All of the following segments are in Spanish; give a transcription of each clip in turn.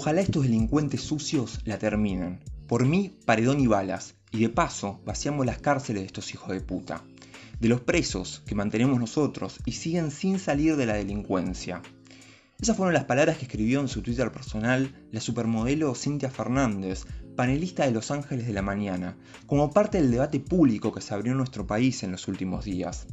Ojalá estos delincuentes sucios la terminen. Por mí, paredón y balas. Y de paso, vaciamos las cárceles de estos hijos de puta. De los presos que mantenemos nosotros y siguen sin salir de la delincuencia. Esas fueron las palabras que escribió en su Twitter personal la supermodelo Cintia Fernández, panelista de Los Ángeles de la Mañana, como parte del debate público que se abrió en nuestro país en los últimos días.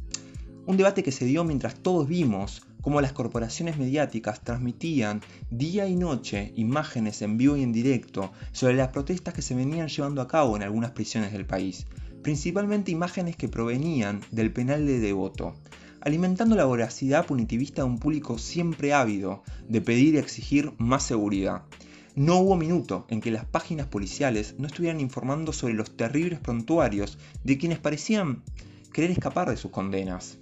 Un debate que se dio mientras todos vimos cómo las corporaciones mediáticas transmitían día y noche imágenes en vivo y en directo sobre las protestas que se venían llevando a cabo en algunas prisiones del país, principalmente imágenes que provenían del penal de Devoto, alimentando la voracidad punitivista de un público siempre ávido de pedir y exigir más seguridad. No hubo minuto en que las páginas policiales no estuvieran informando sobre los terribles prontuarios de quienes parecían querer escapar de sus condenas.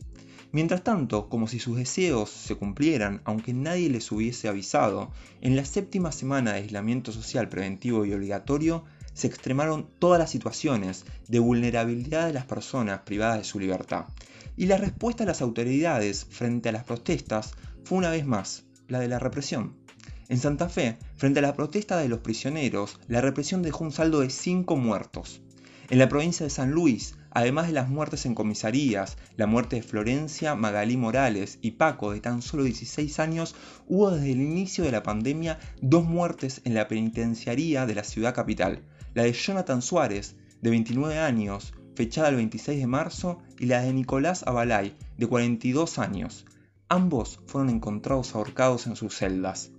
Mientras tanto, como si sus deseos se cumplieran, aunque nadie les hubiese avisado, en la séptima semana de aislamiento social preventivo y obligatorio se extremaron todas las situaciones de vulnerabilidad de las personas privadas de su libertad. Y la respuesta de las autoridades frente a las protestas fue una vez más la de la represión. En Santa Fe, frente a la protesta de los prisioneros, la represión dejó un saldo de 5 muertos. En la provincia de San Luis, Además de las muertes en comisarías, la muerte de Florencia, Magalí Morales y Paco de tan solo 16 años, hubo desde el inicio de la pandemia dos muertes en la penitenciaría de la ciudad capital. La de Jonathan Suárez, de 29 años, fechada el 26 de marzo, y la de Nicolás Abalay, de 42 años. Ambos fueron encontrados ahorcados en sus celdas.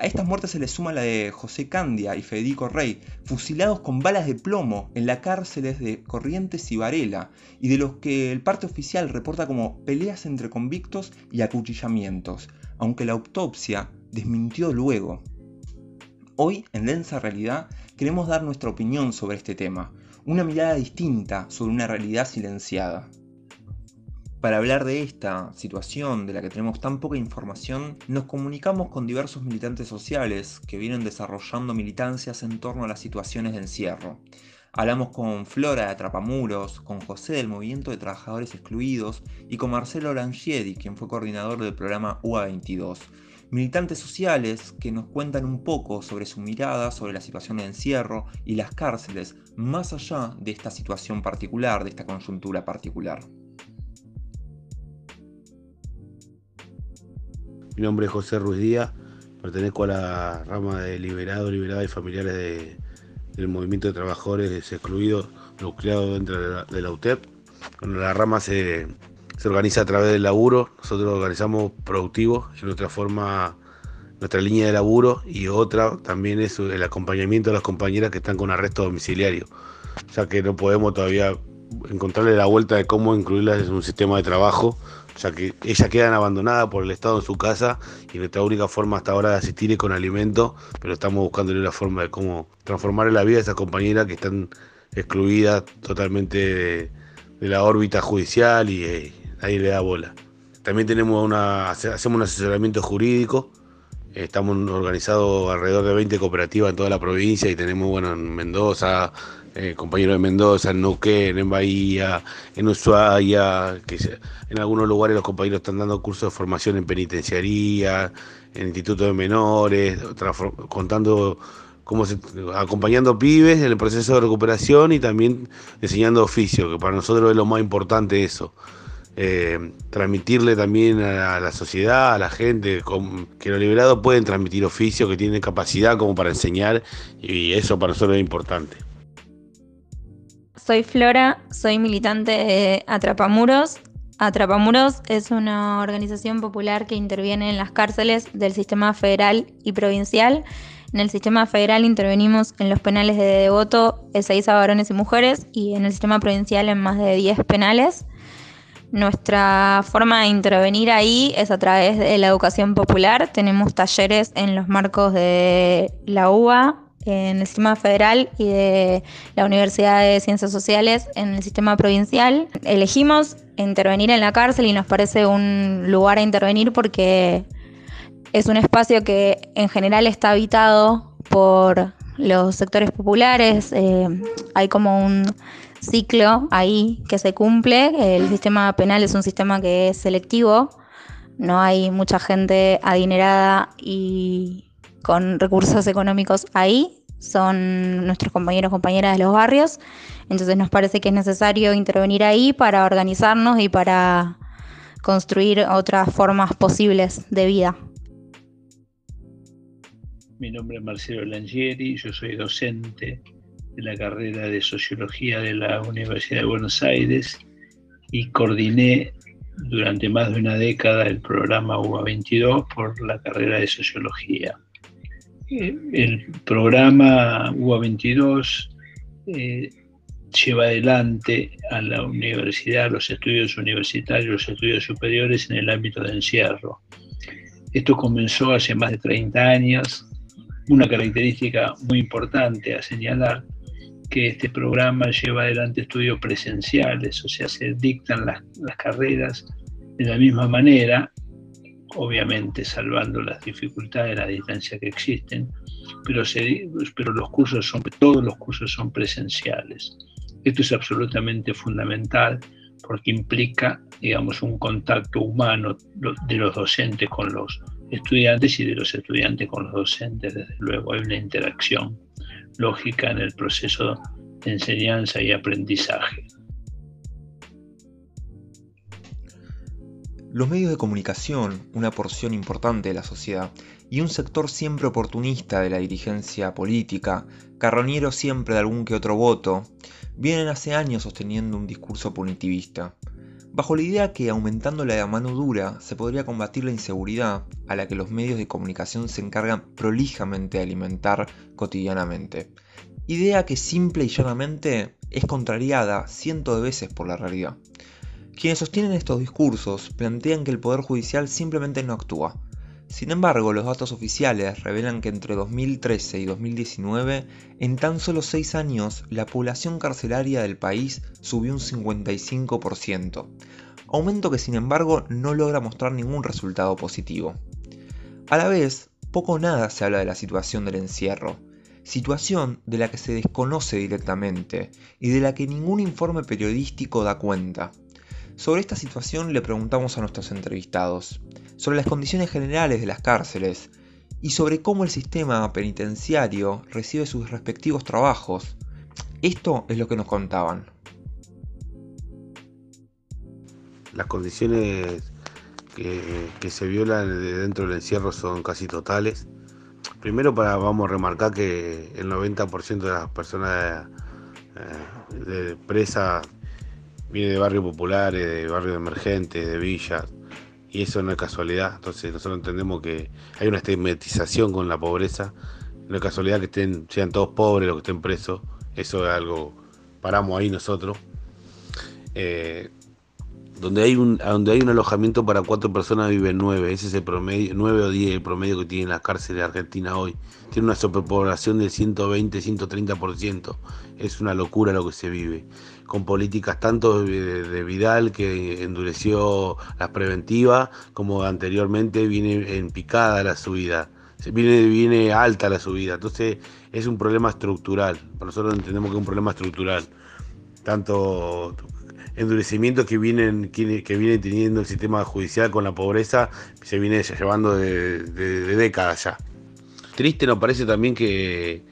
A estas muertes se le suma la de José Candia y Federico Rey, fusilados con balas de plomo en las cárceles de Corrientes y Varela, y de los que el parte oficial reporta como peleas entre convictos y acuchillamientos, aunque la autopsia desmintió luego. Hoy, en Densa Realidad, queremos dar nuestra opinión sobre este tema, una mirada distinta sobre una realidad silenciada. Para hablar de esta situación de la que tenemos tan poca información, nos comunicamos con diversos militantes sociales que vienen desarrollando militancias en torno a las situaciones de encierro. Hablamos con Flora de Atrapamuros, con José del Movimiento de Trabajadores Excluidos y con Marcelo Orangieri, quien fue coordinador del programa UA22. Militantes sociales que nos cuentan un poco sobre su mirada sobre la situación de encierro y las cárceles, más allá de esta situación particular, de esta coyuntura particular. Mi nombre es José Ruiz Díaz, pertenezco a la rama de Liberado, Liberada y Familiares del Movimiento de Trabajadores Excluidos, nucleado dentro de la, UTEP. la rama se, organiza a través del laburo, nosotros organizamos productivos, en nuestra forma, nuestra línea de laburo, y otra también es el acompañamiento de las compañeras que están con arresto domiciliario, ya que no podemos todavía encontrarle la vuelta de cómo incluirlas en un sistema de trabajo ya que ellas quedan abandonadas por el Estado en su casa y nuestra única forma hasta ahora de asistir es con alimento, pero estamos buscando una forma de cómo transformar la vida de esas compañeras que están excluidas totalmente de, la órbita judicial y eh, ahí le da bola. También tenemos una, hacemos un asesoramiento jurídico, estamos organizados alrededor de 20 cooperativas en toda la provincia y tenemos bueno, en Mendoza, eh, compañeros de Mendoza, en Neuquén, en Bahía, en Ushuaia, que en algunos lugares los compañeros están dando cursos de formación en penitenciaría, en instituto de menores, contando cómo se, acompañando pibes en el proceso de recuperación y también enseñando oficio, que para nosotros es lo más importante eso. Eh, transmitirle también a la sociedad, a la gente, que los liberados pueden transmitir oficio, que tienen capacidad como para enseñar y eso para nosotros es importante. Soy Flora, soy militante de Atrapamuros. Atrapamuros es una organización popular que interviene en las cárceles del sistema federal y provincial. En el sistema federal intervenimos en los penales de Devoto, Ezeiza varones y mujeres, y en el sistema provincial en más de 10 penales. Nuestra forma de intervenir ahí es a través de la educación popular. Tenemos talleres en los marcos de la UBA, en el sistema federal y de la Universidad de Ciencias Sociales en el sistema provincial. Elegimos intervenir en la cárcel y nos parece un lugar a intervenir porque es un espacio que en general está habitado por los sectores populares, eh, hay como un ciclo ahí que se cumple, el sistema penal es un sistema que es selectivo, no hay mucha gente adinerada y con recursos económicos ahí, son nuestros compañeros compañeras de los barrios. Entonces nos parece que es necesario intervenir ahí para organizarnos y para construir otras formas posibles de vida. Mi nombre es Marcelo Langieri, yo soy docente de la carrera de Sociología de la Universidad de Buenos Aires y coordiné durante más de una década el programa UBA 22 por la carrera de Sociología. El programa UBA 22 eh, lleva adelante a la universidad, los estudios universitarios, los estudios superiores en el ámbito de encierro. Esto comenzó hace más de 30 años. Una característica muy importante a señalar que este programa lleva adelante estudios presenciales, o sea, se dictan las carreras de la misma manera, obviamente salvando las dificultades, la distancia que existen, pero, pero los cursos son, todos los cursos son presenciales. Esto es absolutamente fundamental porque implica, digamos, un contacto humano de los docentes con los estudiantes y de los estudiantes con los docentes, desde luego, hay una interacción lógica en el proceso de enseñanza y aprendizaje. Los medios de comunicación, una porción importante de la sociedad, y un sector siempre oportunista de la dirigencia política, carroñero siempre de algún que otro voto, vienen hace años sosteniendo un discurso punitivista, bajo la idea que aumentando la mano dura se podría combatir la inseguridad a la que los medios de comunicación se encargan prolijamente de alimentar cotidianamente. Idea que simple y llanamente es contrariada cientos de veces por la realidad. Quienes sostienen estos discursos plantean que el Poder Judicial simplemente no actúa. Sin embargo, los datos oficiales revelan que entre 2013 y 2019, en tan solo 6 años, la población carcelaria del país subió un 55%, aumento que sin embargo no logra mostrar ningún resultado positivo. A la vez, poco o nada se habla de la situación del encierro, situación de la que se desconoce directamente y de la que ningún informe periodístico da cuenta. Sobre esta situación le preguntamos a nuestros entrevistados, sobre las condiciones generales de las cárceles y sobre cómo el sistema penitenciario recibe sus respectivos trabajos. Esto es lo que nos contaban. Las condiciones que, se violan dentro del encierro son casi totales. Primero para, vamos remarcar que el 90% de las personas eh, de presa viene de barrios populares, de barrios emergentes, de villas, y eso no es casualidad. Entonces nosotros entendemos que hay una estigmatización con la pobreza. No es casualidad que estén, sean todos pobres los que estén presos. Eso es algo, paramos ahí nosotros. Eh, donde hay un donde hay un alojamiento para cuatro personas viven nueve, ese es el promedio, nueve o diez el promedio que tienen las cárceles de Argentina hoy. Tiene una superpoblación del 120, 130%. Es una locura lo que se vive. Con políticas tanto de, Vidal que endureció las preventivas, como anteriormente viene en picada la subida. Viene, viene alta la subida. Entonces es un problema estructural. Nosotros entendemos que es un problema estructural. Tanto endurecimiento que vienen, que, viene teniendo el sistema judicial con la pobreza se viene llevando de, décadas ya. Triste nos parece también que,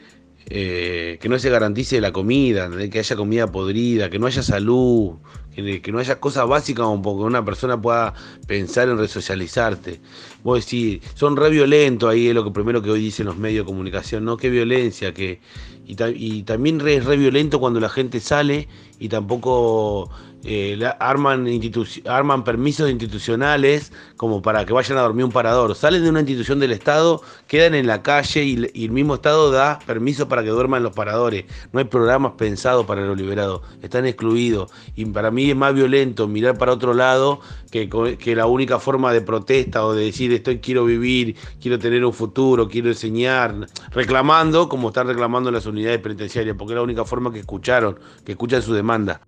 eh, que no se garantice la comida, que haya comida podrida, que no haya salud, que, no haya cosas básicas como que una persona pueda pensar en resocializarte. Vos decís, son re violentos, ahí es lo que primero que hoy dicen los medios de comunicación, ¿no? Qué violencia, que. Y, también es re violento cuando la gente sale y tampoco eh, arman, permisos institucionales como para que vayan a dormir un parador. Salen de una institución del Estado, quedan en la calle y, el mismo Estado da permiso para que duerman los paradores. No hay programas pensados para los liberados, están excluidos. Y para mí es más violento mirar para otro lado que, que la única forma de protesta o de decir estoy quiero vivir, quiero tener un futuro, quiero enseñar, reclamando como están reclamando las unidades penitenciarias, porque es la única forma que escucharon, que escuchan su demanda.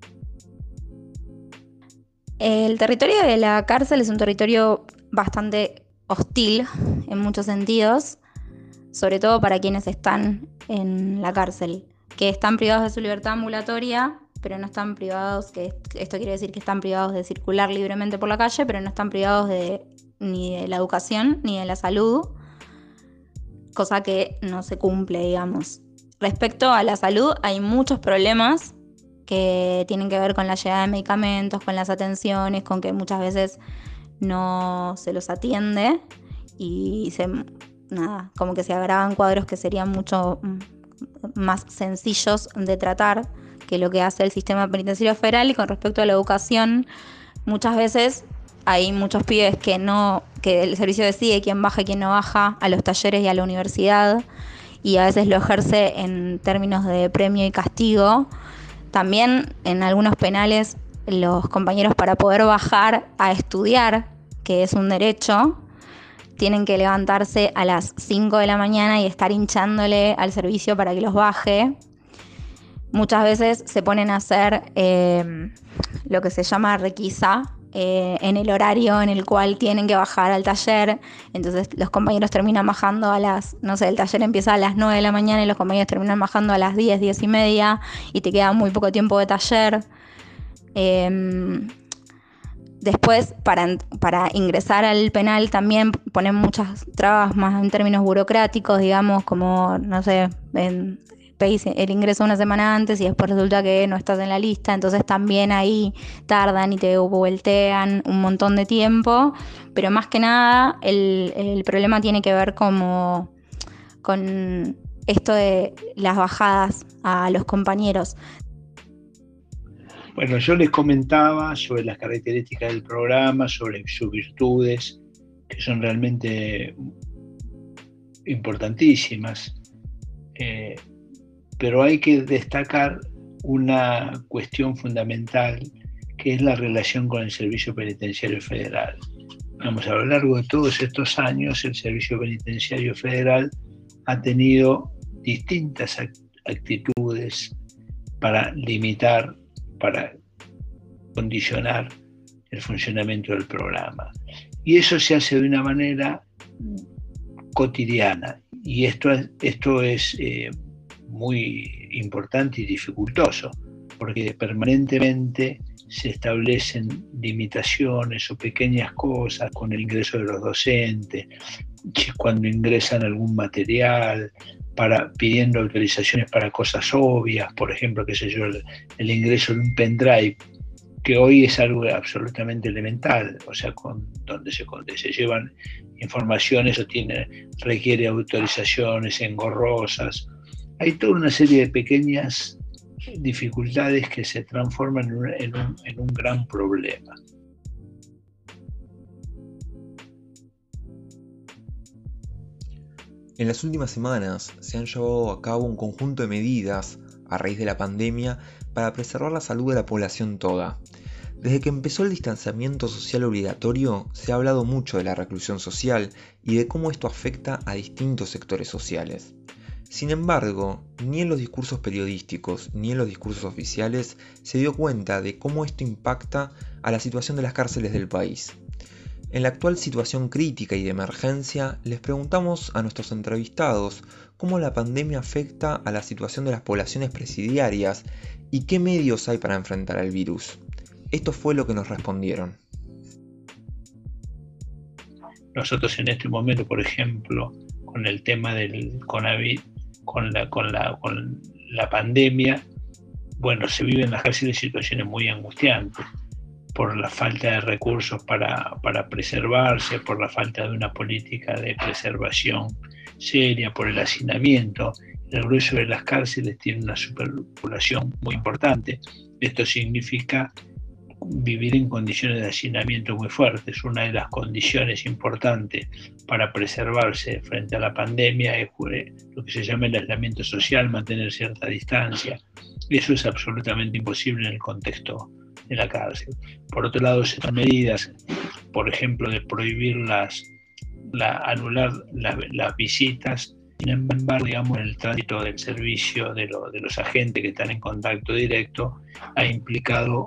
El territorio de la cárcel es un territorio bastante hostil en muchos sentidos, sobre todo para quienes están en la cárcel, que están privados de su libertad ambulatoria, pero no están privados, que esto quiere decir que están privados de circular libremente por la calle, pero no están privados de, ni de la educación ni de la salud, cosa que no se cumple, digamos. Respecto a la salud, hay muchos problemas que tienen que ver con la llegada de medicamentos, con las atenciones, con que muchas veces no se los atiende y se, nada, como que se agravan cuadros que serían mucho mm, más sencillos de tratar que lo que hace el sistema penitenciario federal y con respecto a la educación, muchas veces hay muchos pibes que no, que el servicio decide quién baja y quién no baja a los talleres y a la universidad y a veces lo ejerce en términos de premio y castigo. También en algunos penales los compañeros para poder bajar a estudiar, que es un derecho, tienen que levantarse a las 5 de la mañana y estar hinchándole al servicio para que los baje. Muchas veces se ponen a hacer eh, lo que se llama requisa, eh, en el horario en el cual tienen que bajar al taller. Entonces los compañeros terminan bajando a las, no sé, el taller empieza a las 9 de la mañana y los compañeros terminan bajando a las 10, 10 y media y te queda muy poco tiempo de taller. Em, después, para, para, ingresar al penal también ponen muchas trabas más en términos burocráticos, digamos, como, no sé, en, el ingreso una semana antes y después resulta que no estás en la lista, entonces también ahí tardan y te voltean un montón de tiempo, pero más que nada el, problema tiene que ver como con esto de las bajadas a los compañeros. Bueno, yo les comentaba sobre las características del programa, sobre sus virtudes, que son realmente importantísimas. Eh, pero hay que destacar una cuestión fundamental que es la relación con el Servicio Penitenciario Federal. Vamos, a lo largo de todos estos años el Servicio Penitenciario Federal ha tenido distintas actitudes para limitar, para condicionar el funcionamiento del programa. Y eso se hace de una manera cotidiana. Y esto, esto es eh, muy importante y dificultoso, porque permanentemente se establecen limitaciones o pequeñas cosas con el ingreso de los docentes, cuando ingresan algún material, para, pidiendo autorizaciones para cosas obvias, por ejemplo, qué sé yo, el, ingreso de un pendrive, que hoy es algo absolutamente elemental, o sea, con, donde, se, donde se llevan informaciones o tiene, requiere autorizaciones engorrosas hay toda una serie de pequeñas dificultades que se transforman en un, gran problema. En las últimas semanas se han llevado a cabo un conjunto de medidas a raíz de la pandemia para preservar la salud de la población toda. Desde que empezó el distanciamiento social obligatorio se ha hablado mucho de la reclusión social y de cómo esto afecta a distintos sectores sociales. Sin embargo, ni en los discursos periodísticos ni en los discursos oficiales se dio cuenta de cómo esto impacta a la situación de las cárceles del país. En la actual situación crítica y de emergencia, les preguntamos a nuestros entrevistados cómo la pandemia afecta a la situación de las poblaciones presidiarias y qué medios hay para enfrentar al virus. Esto fue lo que nos respondieron. Nosotros en este momento, por ejemplo, con el tema del coronavirus, con la, con la, con la pandemia, bueno, se viven en las cárceles situaciones muy angustiantes por la falta de recursos para, para, preservarse, por la falta de una política de preservación seria, por el hacinamiento. El grueso de las cárceles tiene una superpoblación muy importante. Esto significa vivir en condiciones de hacinamiento muy fuertes. Una de las condiciones importantes para preservarse frente a la pandemia es lo que se llama el aislamiento social, mantener cierta distancia. Eso es absolutamente imposible en el contexto de la cárcel. Por otro lado, estas medidas, por ejemplo, de prohibir las, la, anular las visitas, sin embargo, digamos, el tránsito del servicio de los agentes que están en contacto directo ha implicado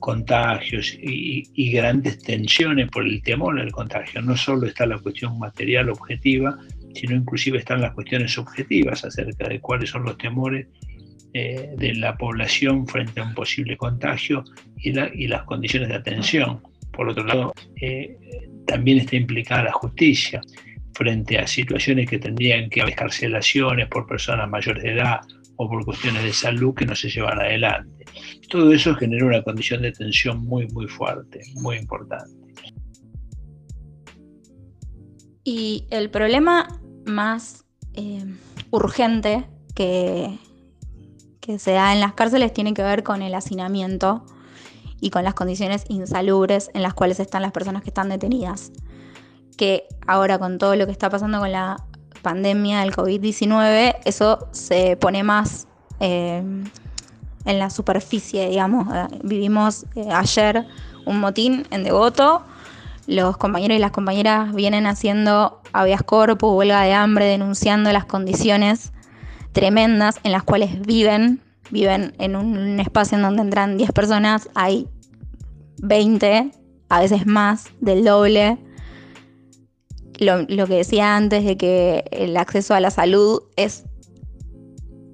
contagios y, grandes tensiones por el temor al contagio. No solo está la cuestión material objetiva, sino inclusive están las cuestiones objetivas acerca de cuáles son los temores eh, de la población frente a un posible contagio y, las condiciones de atención. Por otro lado, eh, también está implicada la justicia. frente a situaciones que tendrían que haber escarcelaciones por personas mayores de edad o por cuestiones de salud que no se llevan adelante. Todo eso genera una condición de tensión muy, muy fuerte, muy importante. Y el problema más eh, urgente que, que se da en las cárceles tiene que ver con el hacinamiento y con las condiciones insalubres en las cuales están las personas que están detenidas. Que ahora con todo lo que está pasando con la pandemia del COVID-19, eso se pone más eh, en la superficie, digamos. Eh, vivimos eh, ayer un motín en Devoto. Los compañeros y las compañeras vienen haciendo habeas corpus, huelga de hambre, denunciando las condiciones tremendas en las cuales viven. Viven en un espacio en donde entran 10 personas, hay 20, a veces más, del doble. Lo, que decía antes de que el acceso a la salud es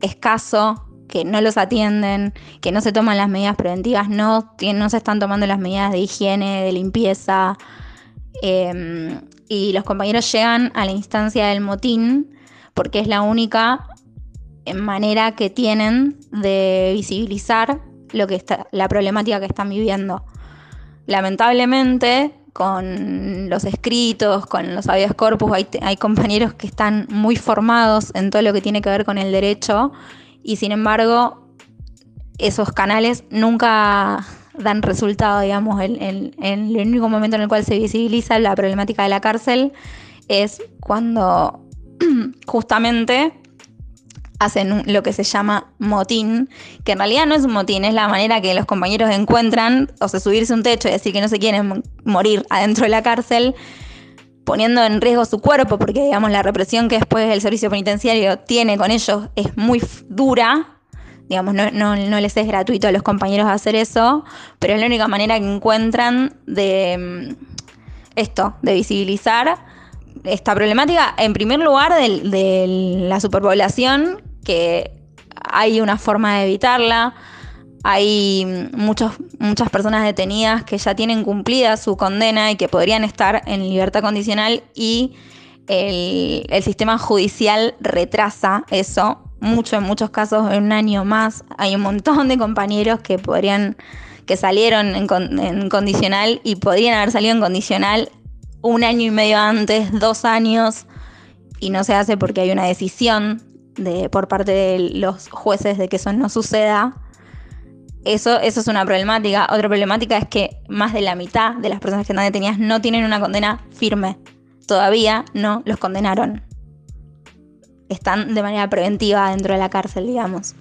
escaso, que no los atienden, que no se toman las medidas preventivas, no, no se están tomando las medidas de higiene, de limpieza. Eh, y los compañeros llegan a la instancia del motín porque es la única manera que tienen de visibilizar lo que está, la problemática que están viviendo. Lamentablemente, con los escritos, con los habeas corpus, hay, hay compañeros que están muy formados en todo lo que tiene que ver con el derecho y sin embargo esos canales nunca dan resultado, digamos, en, el único momento en el cual se visibiliza la problemática de la cárcel es cuando justamente hacen lo que se llama motín, que en realidad no es un motín, es la manera que los compañeros encuentran, o sea, subirse un techo y decir que no se quieren morir adentro de la cárcel, poniendo en riesgo su cuerpo, porque digamos la represión que después el servicio penitenciario tiene con ellos es muy dura, digamos, no, no, no, les es gratuito a los compañeros hacer eso, pero es la única manera que encuentran de mm, esto, de visibilizar esta problemática, en primer lugar, de, de la superpoblación, que hay una forma de evitarla, hay muchos, muchas personas detenidas que ya tienen cumplida su condena y que podrían estar en libertad condicional y el, el sistema judicial retrasa eso mucho, en muchos casos en un año más. Hay un montón de compañeros que podrían, que salieron en, condicional y podrían haber salido en condicional un año y medio antes, dos años, y no se hace porque hay una decisión de, por parte de los jueces de que eso no suceda. Eso, eso es una problemática. Otra problemática es que más de la mitad de las personas que están detenidas no tienen una condena firme. Todavía no los condenaron están de manera preventiva dentro de la cárcel, digamos.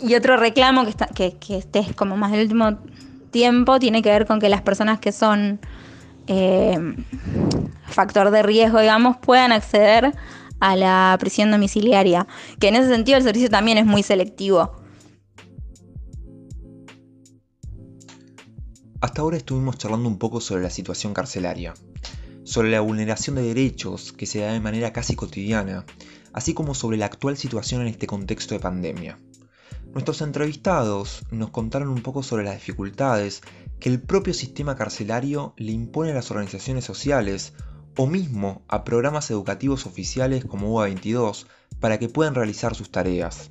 Y otro reclamo que, está, que, este es como más del último tiempo tiene que ver con que las personas que son eh, factor de riesgo, digamos, puedan acceder a la prisión domiciliaria, que en ese sentido el servicio también es muy selectivo. Hasta ahora estuvimos charlando un poco sobre la situación carcelaria, sobre la vulneración de derechos que se da de manera casi cotidiana así como sobre la actual situación en este contexto de pandemia. Nuestros entrevistados nos contaron un poco sobre las dificultades que el propio sistema carcelario le impone a las organizaciones sociales o mismo a programas educativos oficiales como UA22 para que puedan realizar sus tareas.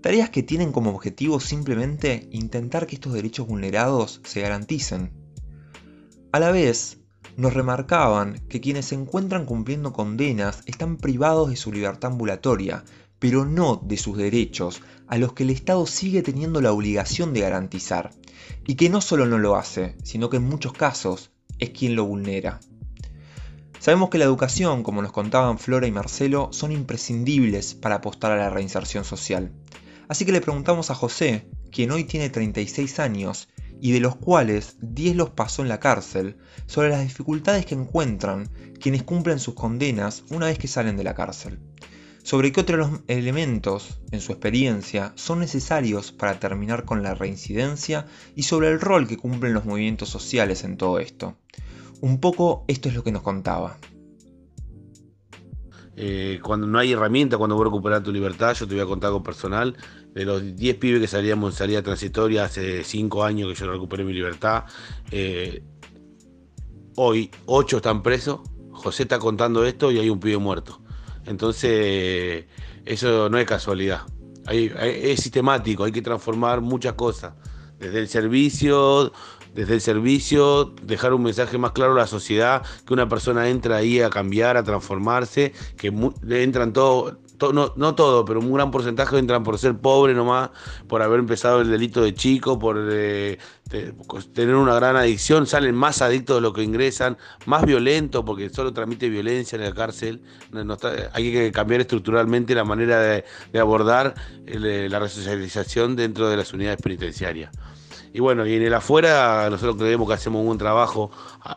Tareas que tienen como objetivo simplemente intentar que estos derechos vulnerados se garanticen. A la vez, nos remarcaban que quienes se encuentran cumpliendo condenas están privados de su libertad ambulatoria, pero no de sus derechos, a los que el Estado sigue teniendo la obligación de garantizar, y que no solo no lo hace, sino que en muchos casos es quien lo vulnera. Sabemos que la educación, como nos contaban Flora y Marcelo, son imprescindibles para apostar a la reinserción social. Así que le preguntamos a José, quien hoy tiene 36 años y de los cuales 10 los pasó en la cárcel, sobre las dificultades que encuentran quienes cumplen sus condenas una vez que salen de la cárcel. Sobre qué otros elementos, en su experiencia, son necesarios para terminar con la reincidencia y sobre el rol que cumplen los movimientos sociales en todo esto. Un poco esto es lo que nos contaba. Eh, cuando no hay herramienta, cuando voy a recuperar tu libertad, yo te voy a contar con personal. De los 10 pibes que salíamos en salida transitoria hace 5 años que yo recuperé mi libertad, eh, hoy 8 están presos. José está contando esto y hay un pibe muerto. Entonces, eso no es casualidad. es sistemático, hay que transformar muchas cosas. Desde el servicio, desde el servicio, dejar un mensaje más claro a la sociedad, que una persona entra ahí a cambiar, a transformarse, que entran todos no, no, todo, pero un gran porcentaje entran por ser pobre nomás, por haber empezado el delito de chico, por eh, tener una gran adicción, salen más adictos de lo que ingresan, más violentos, porque solo transmite violencia en la cárcel. hay que cambiar estructuralmente la manera de, abordar eh, la resocialización dentro de las unidades penitenciarias. Y bueno, y en el afuera nosotros creemos que hacemos un buen trabajo,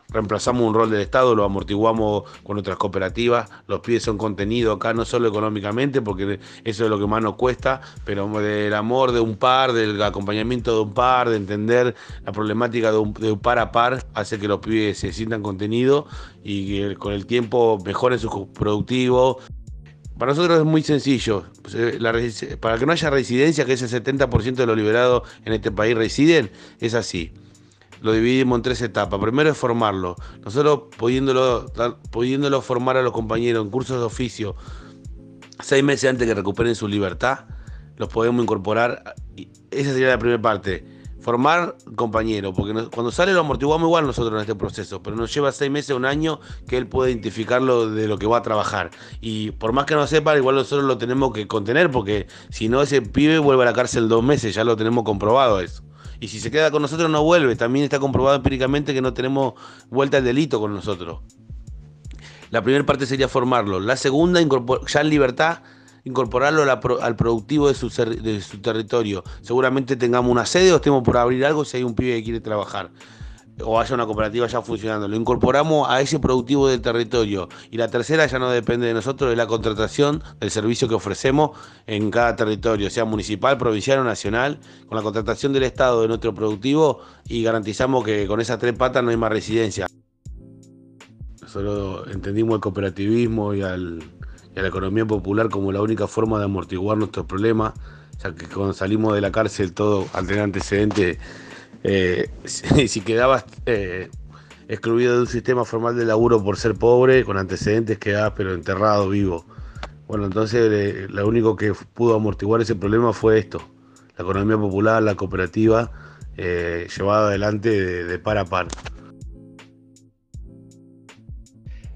reemplazamos un rol del Estado, lo amortiguamos con otras cooperativas, los pies son contenidos acá no solo económicamente, porque eso es lo que más nos cuesta, pero del amor de un par, del acompañamiento de un par, de entender la problemática de un, de un par a par, hace que los pibes se sientan contenidos y que con el tiempo mejoren sus productivos. Para nosotros es muy sencillo. Pues, eh, para que no haya residencia, que es el 70% de los liberados en este país residen, es así. Lo dividimos en tres etapas. Primero es formarlo. Nosotros pudiéndolo, pudiéndolo formar a los compañeros en cursos de oficio seis meses antes que recuperen su libertad, los podemos incorporar. Esa sería la primera parte formar compañero, porque cuando sale lo amortiguamos igual nosotros en este proceso, pero nos lleva seis meses, un año que él puede identificarlo de lo que va a trabajar. Y por más que no sepa, igual nosotros lo tenemos que contener, porque si no, ese pibe vuelve a la cárcel dos meses, ya lo tenemos comprobado eso. Y si se queda con nosotros no vuelve, también está comprobado empíricamente que no tenemos vuelta al delito con nosotros. La primera parte sería formarlo. La segunda, ya en libertad, incorporarlo al productivo de su, territorio. Seguramente tengamos una sede o estemos por abrir algo si hay un pibe que quiere trabajar o haya una cooperativa ya funcionando. Lo incorporamos a ese productivo del territorio. Y la tercera ya no depende de nosotros, de la contratación del servicio que ofrecemos en cada territorio, sea municipal, provincial o nacional, con la contratación del Estado de nuestro productivo y garantizamos que con esas tres patas no hay más residencia. Solo entendimos el cooperativismo y al y a la economía popular como la única forma de amortiguar nuestros problemas, ya que cuando salimos de la cárcel todo al tener antecedentes, eh, si, quedabas eh, excluido de un sistema formal de laburo por ser pobre, con antecedentes quedabas pero enterrado vivo. Bueno, entonces eh, lo único que pudo amortiguar ese problema fue esto, la economía popular, la cooperativa, llevada adelante de par a par.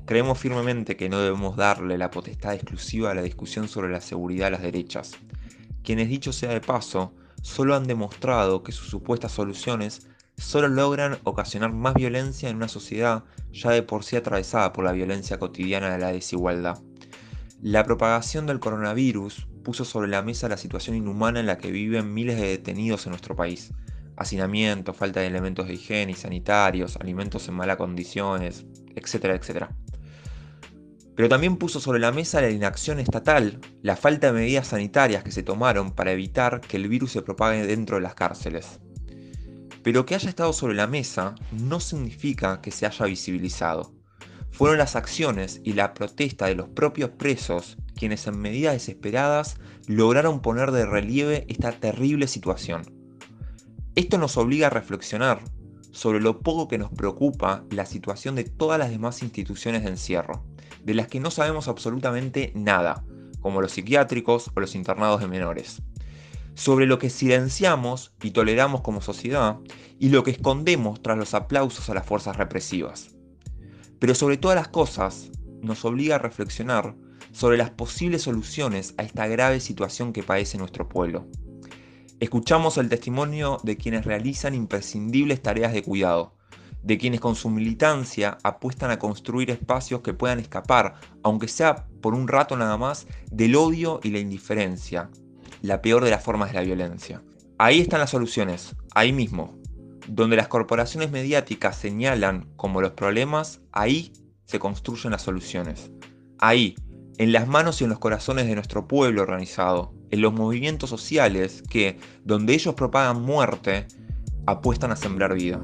Creemos firmemente que no debemos darle la potestad exclusiva a la discusión sobre la seguridad a las derechas, quienes dicho sea de paso, solo han demostrado que sus supuestas soluciones solo logran ocasionar más violencia en una sociedad ya de por sí atravesada por la violencia cotidiana de la desigualdad. La propagación del coronavirus puso sobre la mesa la situación inhumana en la que viven miles de detenidos en nuestro país. Hacinamiento, falta de elementos de higiene y sanitarios, alimentos en malas condiciones, etcétera, etcétera pero también puso sobre la mesa la inacción estatal, la falta de medidas sanitarias que se tomaron para evitar que el virus se propague dentro de las cárceles. Pero que haya estado sobre la mesa no significa que se haya visibilizado. Fueron las acciones y la protesta de los propios presos quienes en medidas desesperadas lograron poner de relieve esta terrible situación. Esto nos obliga a reflexionar sobre lo poco que nos preocupa la situación de todas las demás instituciones de encierro de las que no sabemos absolutamente nada, como los psiquiátricos o los internados de menores. Sobre lo que silenciamos y toleramos como sociedad y lo que escondemos tras los aplausos a las fuerzas represivas. Pero sobre todas las cosas, nos obliga a reflexionar sobre las posibles soluciones a esta grave situación que padece nuestro pueblo. Escuchamos el testimonio de quienes realizan imprescindibles tareas de cuidado, de quienes con su militancia apuestan a construir espacios que puedan escapar, aunque sea por un rato nada más, del odio y la indiferencia, la peor de las formas de la violencia. Ahí están las soluciones, ahí mismo. Donde las corporaciones mediáticas señalan como los problemas, ahí se construyen las soluciones. Ahí, en las manos y en los corazones de nuestro pueblo organizado, en los movimientos sociales que, donde ellos propagan muerte, apuestan a sembrar vida.